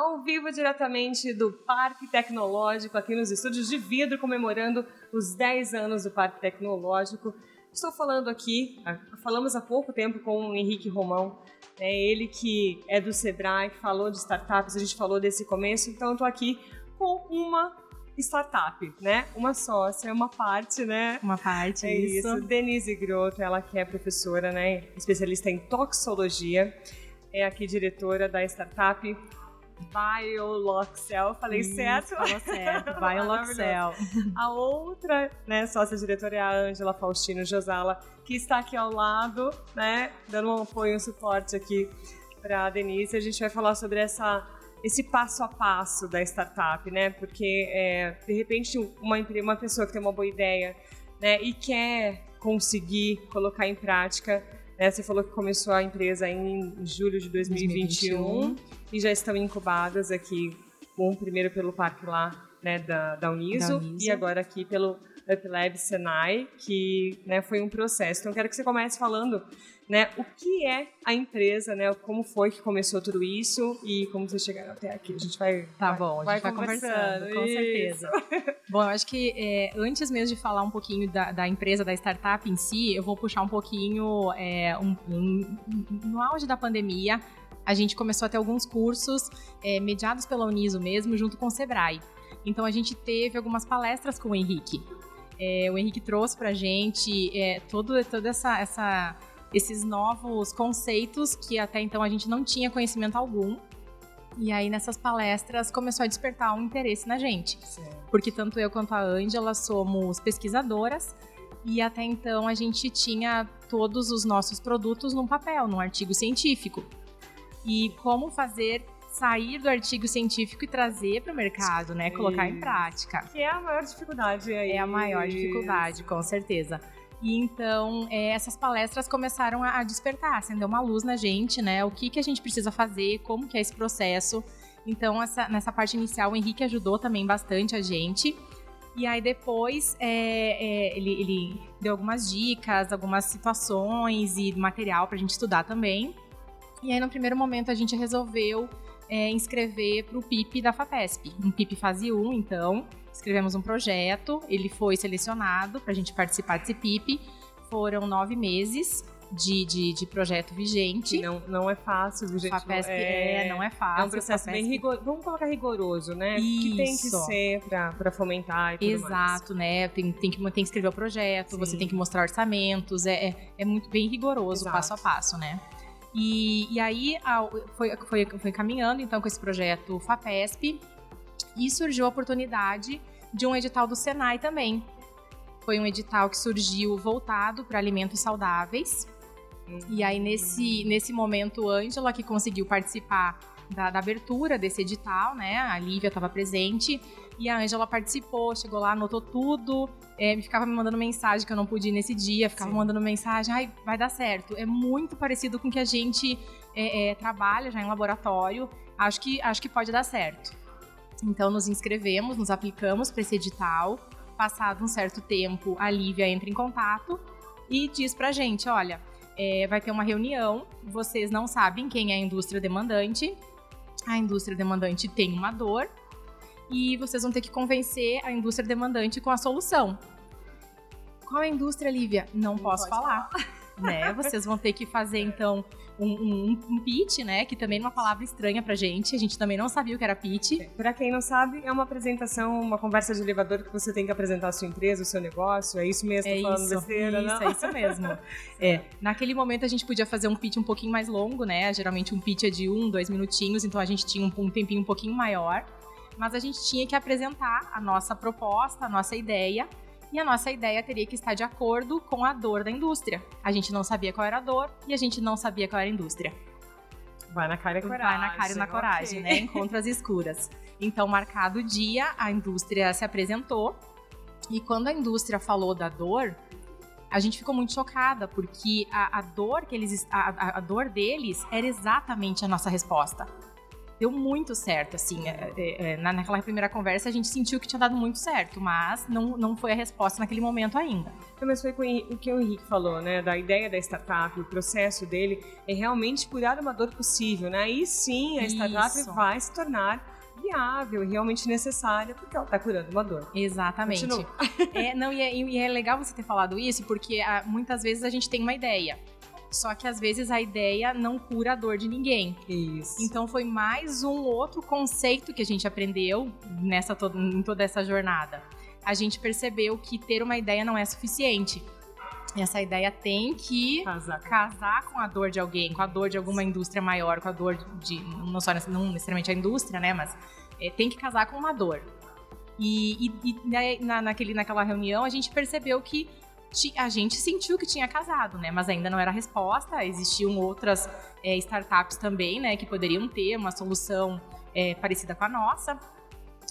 ao vivo diretamente do Parque Tecnológico, aqui nos estúdios de vidro, comemorando os 10 anos do Parque Tecnológico. Estou falando aqui, ah, falamos há pouco tempo com o Henrique Romão, né, ele que é do Sebrae, que falou de startups, a gente falou desse começo, então estou aqui com uma startup, né? Uma sócia, uma parte, né? Uma parte, é isso. isso. Denise Grotto, ela que é professora, né? Especialista em toxologia, é aqui diretora da startup Bioloxel, falei Isso, certo? Falou certo, Bioloxel. A outra, né, sócia diretora é a Ângela Faustino Josala, que está aqui ao lado, né, dando um apoio, um suporte aqui para a Denise. A gente vai falar sobre essa esse passo a passo da startup, né? Porque é, de repente uma uma pessoa que tem uma boa ideia, né, e quer conseguir colocar em prática né? Você falou que começou a empresa em julho de 2021, 2021. e já estão incubadas aqui, um primeiro pelo parque lá né, da, da, Uniso, da Uniso e agora aqui pelo UpLab Senai, que né, foi um processo. Então, quero que você comece falando né, o que é a empresa, né, como foi que começou tudo isso e como vocês chegaram até aqui. A gente vai Tá vai, bom, a gente vai, vai conversando, com certeza. bom, eu acho que é, antes mesmo de falar um pouquinho da, da, empresa, da startup em si, eu vou puxar um pouquinho é, um, um, no auge da pandemia, a gente começou a ter alguns cursos é, mediados pela Uniso mesmo, junto com o Sebrae. Então a gente teve algumas palestras com o Henrique. É, o Henrique trouxe pra gente é, todo, toda essa, essa esses novos conceitos que até então a gente não tinha conhecimento algum. E aí, nessas palestras, começou a despertar um interesse na gente. Porque tanto eu quanto a Ângela somos pesquisadoras e até então a gente tinha todos os nossos produtos num papel, num artigo científico. E como fazer sair do artigo científico e trazer para o mercado, né? Colocar em prática. Que é a maior dificuldade aí. É a maior dificuldade, com certeza. E então é, essas palestras começaram a, despertar, acender uma luz na gente, né? O que, que a gente precisa fazer, como que é esse processo. Então, essa, nessa parte inicial, o Henrique ajudou também bastante a gente. E aí depois é, é, ele, ele, deu algumas dicas, algumas situações e material para a gente estudar também. E aí no primeiro momento a gente resolveu é, inscrever para o PIP da FAPESP, um PIP fase 1, então escrevemos um projeto, ele foi selecionado para a gente participar desse PIP. Foram nove meses de, de, de, projeto vigente. Não, não é fácil, gente. FAPESP é, é, não é fácil. É um processo bem rigoroso. Vamos colocar rigoroso, né? Isso. Que tem que ser para fomentar e tudo Exato, mais. né? Tem, tem, que, tem que escrever o projeto, Sim. você tem que mostrar orçamentos. É, é, é muito bem rigoroso, Exato. passo a passo, né? E, e aí foi, foi, foi caminhando então com esse projeto FAPESP e surgiu a oportunidade de um edital do Senai também. Foi um edital que surgiu voltado para alimentos saudáveis. E aí, nesse, nesse momento, Ângela, que conseguiu participar da, da, abertura desse edital, né? A Lívia estava presente e a Ângela participou, chegou lá, anotou tudo, é, me ficava me mandando mensagem que eu não pude ir nesse dia, ficava Sim. mandando mensagem, ai, vai dar certo. É muito parecido com o que a gente é, é, trabalha já em laboratório. Acho que, acho que pode dar certo. Então nos inscrevemos, nos aplicamos para esse edital. Passado um certo tempo, a Lívia entra em contato e diz pra gente: olha, é, vai ter uma reunião, vocês não sabem quem é a indústria demandante. A indústria demandante tem uma dor e vocês vão ter que convencer a indústria demandante com a solução. Qual é a indústria, Lívia? Não, não posso falar. falar. Né? Vocês vão ter que fazer, então, um, um, um, pitch, né? Que também é uma palavra estranha pra gente. A gente também não sabia o que era pitch. É, pra quem não sabe, é uma apresentação, uma conversa de elevador que você tem que apresentar a sua empresa, o seu negócio. É isso mesmo? É falando isso, besteira, isso, é isso mesmo. é. Naquele momento a gente podia fazer um pitch um pouquinho mais longo, né? Geralmente um pitch é de um, dois minutinhos, então a gente tinha um, um tempinho um pouquinho maior. Mas a gente tinha que apresentar a nossa proposta, a nossa ideia e a nossa ideia teria que estar de acordo com a dor da indústria. A gente não sabia qual era a dor e a gente não sabia qual era a indústria. Vai na cara e coragem. Vai na cara e na coragem, okay. né? Encontros escuras. Então, marcado o dia, a indústria se apresentou. E quando a indústria falou da dor, a gente ficou muito chocada, porque a, a dor que eles a, a, dor deles era exatamente a nossa resposta. Deu muito certo, assim. É, é, é naquela primeira conversa a gente sentiu que tinha dado muito certo, mas não, não foi a resposta naquele momento ainda. Mas foi o que o Henrique falou, né? Da ideia da startup, o processo dele é realmente curar uma dor possível, né? Aí sim a startup Isso. vai se tornar viável e realmente necessária, porque ela está curando uma dor. Exatamente. é, não, e é, e é, legal você ter falado isso, porque ah, muitas vezes a gente tem uma ideia. Só que às vezes a ideia não cura a dor de ninguém. Isso. Então foi mais um outro conceito que a gente aprendeu nessa em toda essa jornada. A gente percebeu que ter uma ideia não é suficiente. Essa ideia tem que casar. casar com a dor de alguém, com a dor de alguma indústria maior, com a dor de. Não só não necessariamente a indústria, né? Mas é, tem que casar com uma dor. E, e, e na, naquele, naquela reunião a gente percebeu que a gente sentiu que tinha casado, né? Mas ainda não era a resposta. Existiam outras é, startups também, né? Que poderiam ter uma solução é, parecida com a nossa.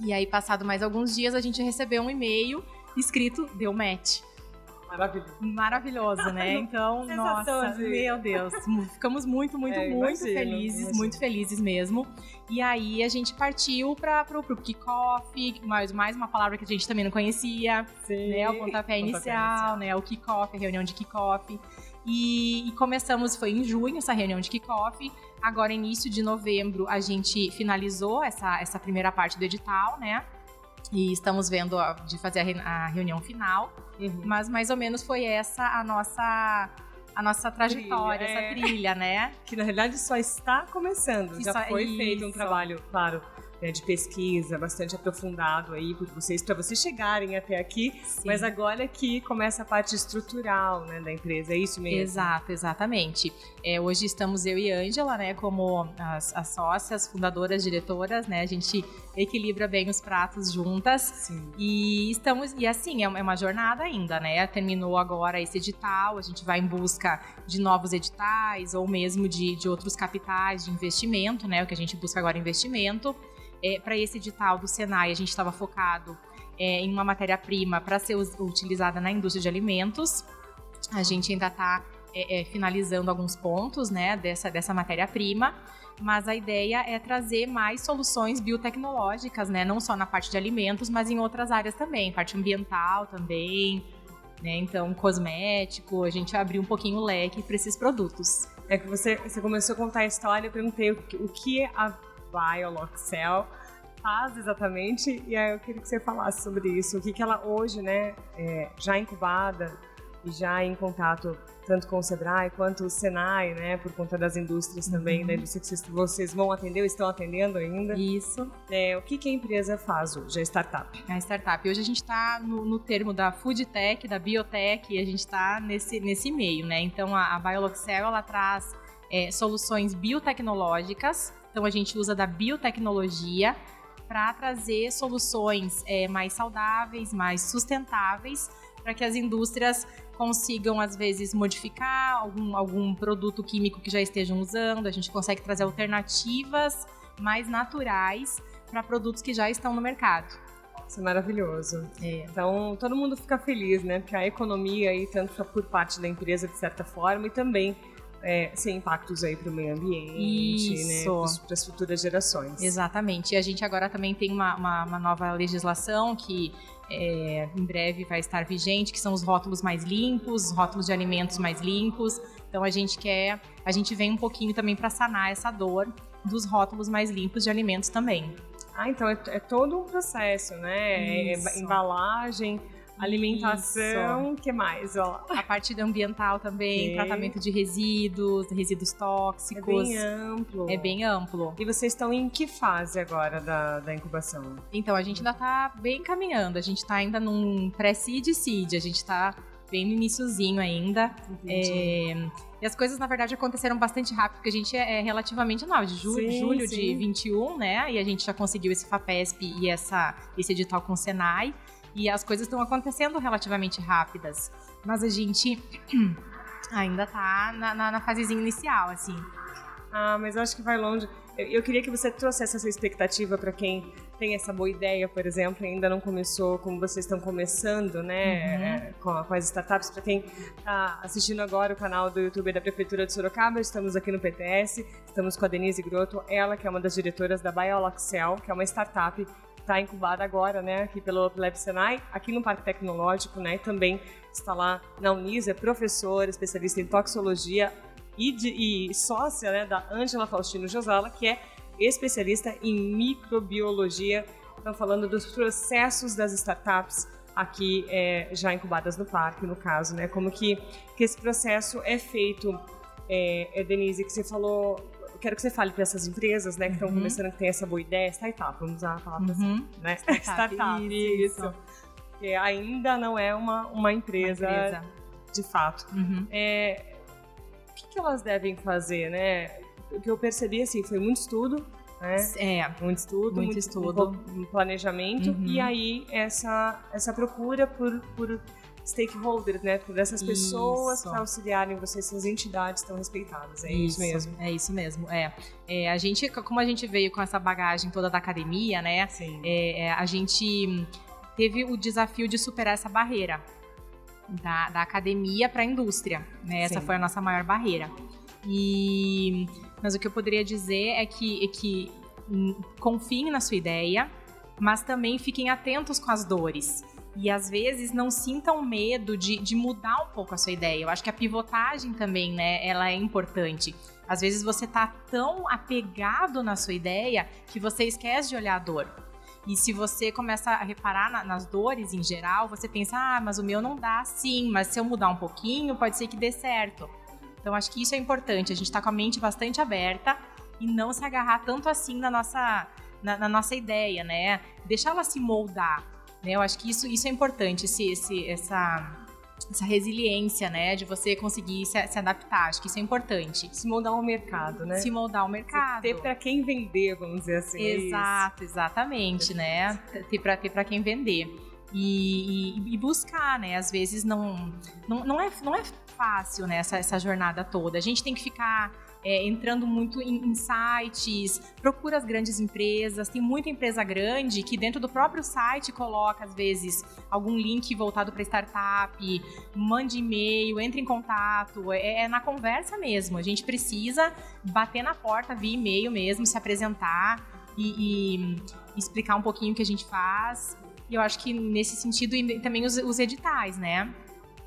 E aí, passado mais alguns dias, a gente recebeu um e-mail escrito deu match. Maravilhoso. Maravilhoso, né? Então, nossa, de... meu Deus. Ficamos muito, muito, é, muito imagino, felizes, imagino. muito felizes mesmo. E aí a gente partiu para pro, pro kickoff, mais, mais uma palavra que a gente também não conhecia, Sim. né? O pontapé inicial, né? O kickoff, a reunião de kickoff. E, e, começamos, foi em junho essa reunião de kickoff. Agora, início de novembro, a gente finalizou essa, essa primeira parte do edital, né? E estamos vendo de fazer a, reunião final. Uhum. Mas mais ou menos foi essa a nossa a nossa trajetória, trilha, essa é. trilha, né? Que na realidade só está começando. Que Já foi isso. feito um trabalho, claro, né, de pesquisa bastante aprofundado aí por vocês, para vocês chegarem até aqui. Sim. Mas agora é que começa a parte estrutural né, da empresa, é isso mesmo? Exato, exatamente. É, hoje estamos eu e Ângela, né, como as, as, sócias, fundadoras, diretoras, né? A gente equilibra bem os pratos juntas. Sim. E estamos, e assim, é uma, é uma jornada ainda, né? Terminou agora esse edital, a gente vai em busca de novos editais ou mesmo de, de outros capitais de investimento, né? O que a gente busca agora é investimento. É, para esse edital do Senai, a gente estava focado é, em uma matéria-prima para ser utilizada na indústria de alimentos. A gente ainda está é, é, finalizando alguns pontos né, dessa, dessa matéria-prima, mas a ideia é trazer mais soluções biotecnológicas, né, não só na parte de alimentos, mas em outras áreas também, parte ambiental também, né, então cosmético, a gente abriu um pouquinho o leque para esses produtos. É que você, você começou a contar a história, eu perguntei o o que a BioLoxel faz exatamente, e aí eu queria que você falasse sobre isso, o que, que ela hoje, né, é, já incubada e já em contato tanto com o Sebrae quanto o Senai, né, por conta das indústrias também, uhum. da indústria que vocês vão atender ou estão atendendo ainda. Isso. É, o que, que a empresa faz hoje, a startup? A startup. Hoje a gente está no, no, termo da food tech, da biotech, e a gente está nesse, nesse meio, né? Então a, a BioLoxel, ela traz é, soluções biotecnológicas então a gente usa da biotecnologia para trazer soluções é, mais saudáveis, mais sustentáveis, para que as indústrias consigam, às vezes, modificar algum, algum produto químico que já estejam usando. A gente consegue trazer alternativas mais naturais para produtos que já estão no mercado. Isso é maravilhoso. É. Então, todo mundo fica feliz, né? Porque a economia aí, tanto por parte da empresa, de certa forma, e também é, sem impactos aí para o meio ambiente, né, para as futuras gerações. Exatamente. E a gente agora também tem uma, uma, uma nova legislação que é, em breve vai estar vigente, que são os rótulos mais limpos, os rótulos de alimentos mais limpos. Então a gente quer, a gente vem um pouquinho também para sanar essa dor dos rótulos mais limpos de alimentos também. Ah, então é, é todo um processo, né? É, embalagem, Alimentação, o que mais? Ó. A parte ambiental também, tratamento de resíduos, resíduos tóxicos. É bem amplo. É bem amplo. E vocês estão em que fase agora da, da incubação? Então, a gente ainda está bem caminhando. A gente está ainda num pré-seed seed. A gente está bem no iníciozinho ainda. É, e as coisas, na verdade, aconteceram bastante rápido, porque a gente é, é relativamente nova, de julho, sim, julho sim. de 21, né? E a gente já conseguiu esse FAPESP e essa, esse edital com o Senai. E as coisas estão acontecendo relativamente rápidas. Mas a gente ainda tá na, na, na fasezinha inicial, assim. Ah, mas eu acho que vai longe. eu queria que você trouxesse essa expectativa para quem tem essa boa ideia, por exemplo, e ainda não começou como vocês estão começando, né, uhum. com, com, as startups. Para quem está assistindo agora o canal do YouTube da Prefeitura de Sorocaba, estamos aqui no PTS, estamos com a Denise Grotto, ela que é uma das diretoras da Bioloxel, que é uma startup está incubada agora, né, aqui pelo Lab Senai, aqui no Parque Tecnológico, né, também está lá na Unis, é professora, especialista em toxicologia e, de, e sócia né, da Ângela Faustino Josala, que é especialista em microbiologia. Estão falando dos processos das startups aqui é, já incubadas no parque, no caso, né? Como que, que esse processo é feito. É, é, Denise, que você falou, quero que você fale para essas empresas, né, que estão uhum. começando, que tem essa boa ideia, startup, vamos usar a palavra uhum. assim, né? Startup, startup isso. isso. Que ainda não é uma, uma, empresa, uma empresa. de fato. Uhum. É, que, que elas devem fazer, né? O que eu percebi, assim, foi muito estudo, né? É, muito estudo, muito, muito estudo, um planejamento uhum. e aí essa essa procura por, por stakeholders, né? Por essas pessoas para auxiliarem vocês, essas entidades estão respeitadas. É isso, isso, mesmo. É isso mesmo. É. é. a gente, como a gente veio com essa bagagem toda da academia, né? Sim. É, é a gente teve o desafio de superar essa barreira da, da academia para a indústria. Né? Essa foi a nossa maior barreira. E, mas o que eu poderia dizer é que, é que hum, confiem na sua ideia, mas também fiquem atentos com as dores. E às vezes não sintam medo de, de mudar um pouco a sua ideia. Eu acho que a pivotagem também, né, ela é importante. Às vezes você tá tão apegado na sua ideia que você esquece de olhar a dor. E se você começa a reparar na, nas dores em geral, você pensa, ah, mas o meu não dá sim, mas se eu mudar um pouquinho, pode ser que dê certo. Então acho que isso é importante, a gente está com a mente bastante aberta e não se agarrar tanto assim na nossa, na, na nossa ideia, né? Deixar ela se moldar. Né? Eu acho que isso, isso é importante, esse, esse, essa essa resiliência, né, de você conseguir se, se, adaptar. Acho que isso é importante. Se moldar ao mercado, né? Se moldar ao mercado. Ter para quem vender, vamos dizer assim. Exato, isso. exatamente, né? Ter para ter para quem vender. E, e, e, buscar, né? Às vezes não, não, não, é, não é fácil, né? Essa, essa jornada toda. A gente tem que ficar é, entrando muito em, em, sites, procura as grandes empresas. Tem muita empresa grande que dentro do próprio site coloca, às vezes, algum link voltado para startup, mande e-mail, entre em contato. É, é, na conversa mesmo. A gente precisa bater na porta via e-mail mesmo, se apresentar e, e explicar um pouquinho o que a gente faz. E eu acho que nesse sentido, também os, os editais, né?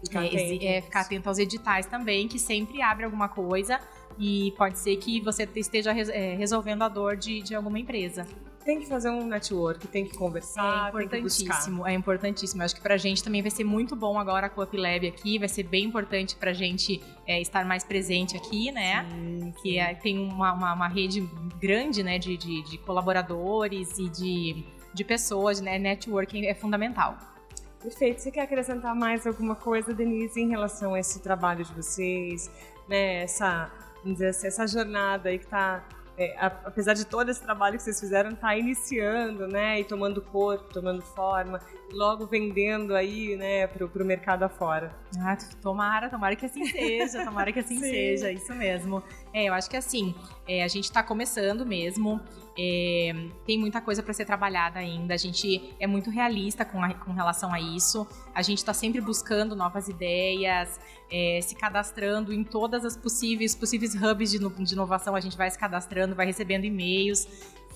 Ficar, é, é, ficar atento aos editais também, que sempre abre alguma coisa e pode ser que você esteja é, resolvendo a dor de, de alguma empresa tem que fazer um network, tem que conversar, é importantíssimo, é importantíssimo. Eu acho que pra gente também vai ser muito bom agora com o UpLab aqui, vai ser bem importante pra gente é, estar mais presente aqui, né? Sim, sim. Que é, tem uma, uma, uma, rede grande, né, de, de, de, colaboradores e de, de pessoas, né? Networking é fundamental. Perfeito. Você quer acrescentar mais alguma coisa, Denise, em relação a esse trabalho de vocês, né? Essa vamos dizer assim, essa jornada aí que está é, apesar de todo esse trabalho que vocês fizeram, está iniciando, né, e tomando corpo, tomando forma, logo vendendo aí, né, pro, pro mercado afora. Ah, tomara, tomara que assim seja, tomara que assim seja, isso mesmo. É, eu acho que assim, é, a gente está começando mesmo, é, tem muita coisa para ser trabalhada ainda. A gente é muito realista com, a, com relação a isso. A gente está sempre buscando novas ideias, é, se cadastrando em todas as possíveis possíveis hubs de, de inovação. A gente vai se cadastrando, vai recebendo e-mails,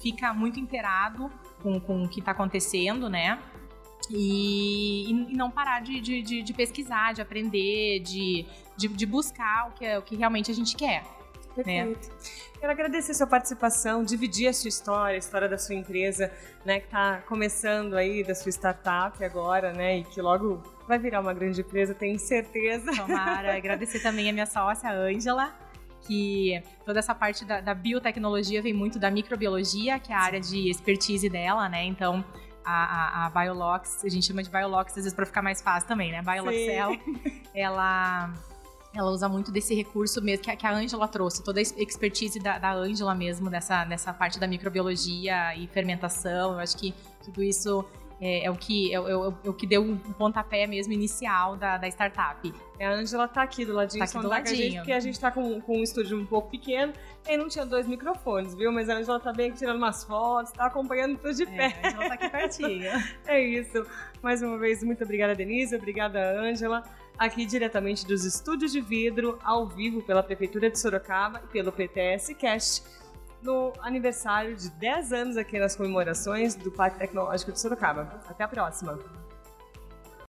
fica muito inteirado com, com o que está acontecendo, né? E, e, não parar de, de, de, pesquisar, de aprender, de, de, buscar o que, é, o que realmente a gente quer. Perfeito. Né? Quero agradecer a sua participação, dividir a sua história, a história da sua empresa, né, que está começando aí, da sua startup agora, né, e que logo vai virar uma grande empresa, tenho certeza. Tomara. agradecer também a minha sócia, a Ângela, que toda essa parte da, da, biotecnologia vem muito da microbiologia, que é a área de expertise dela, né? Então, a, a, a Biolox, a gente chama de Biolox às vezes para ficar mais fácil também, né? Bioloxel, ela ela usa muito desse recurso mesmo que, a Ângela trouxe, toda a expertise da Ângela mesmo nessa, nessa parte da microbiologia e fermentação. Eu acho que tudo isso é, é, o que, é, é, é, o que deu um pontapé mesmo inicial da, da startup. A Angela tá aqui do ladinho, tá aqui do ladinho. Gente, porque a gente tá com, com um estúdio um pouco pequeno e não tinha dois microfones, viu? Mas a Angela tá bem tirando umas fotos, tá acompanhando tudo de pé. É, a Angela tá aqui pertinho. é isso. Mais uma vez, muito obrigada, Denise. Obrigada, Angela aqui diretamente dos estúdios de vidro, ao vivo pela Prefeitura de Sorocaba e pelo PTS Cast, no aniversário de 10 anos aqui nas comemorações do Parque Tecnológico de Sorocaba. Até a próxima!